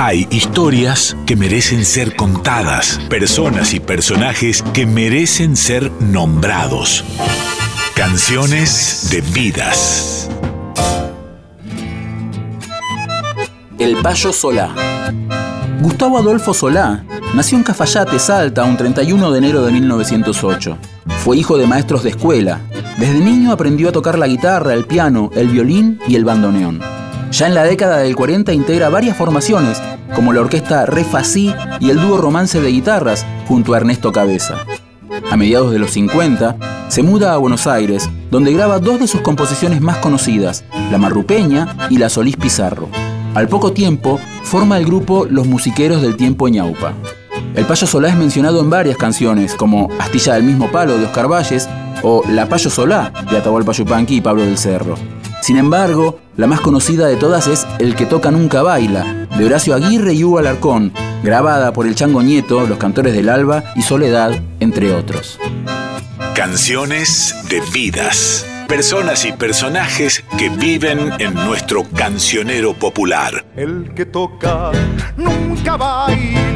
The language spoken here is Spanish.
Hay historias que merecen ser contadas, personas y personajes que merecen ser nombrados. Canciones de vidas. El Payo Solá. Gustavo Adolfo Solá nació en Cafayate, Salta, un 31 de enero de 1908. Fue hijo de maestros de escuela. Desde niño aprendió a tocar la guitarra, el piano, el violín y el bandoneón. Ya en la década del 40 integra varias formaciones, como la orquesta Re y el dúo Romance de Guitarras, junto a Ernesto Cabeza. A mediados de los 50, se muda a Buenos Aires, donde graba dos de sus composiciones más conocidas, La Marrupeña y La Solís Pizarro. Al poco tiempo, forma el grupo Los Musiqueros del Tiempo Ñaupa. El Payo Solá es mencionado en varias canciones, como Astilla del mismo palo de Oscar Valles o La Payo Solá de Atahualpa Yupanqui y Pablo del Cerro. Sin embargo, la más conocida de todas es El que toca nunca baila, de Horacio Aguirre y Hugo Alarcón, grabada por el Chango Nieto, Los Cantores del Alba y Soledad, entre otros. Canciones de vidas. Personas y personajes que viven en nuestro cancionero popular. El que toca nunca baila,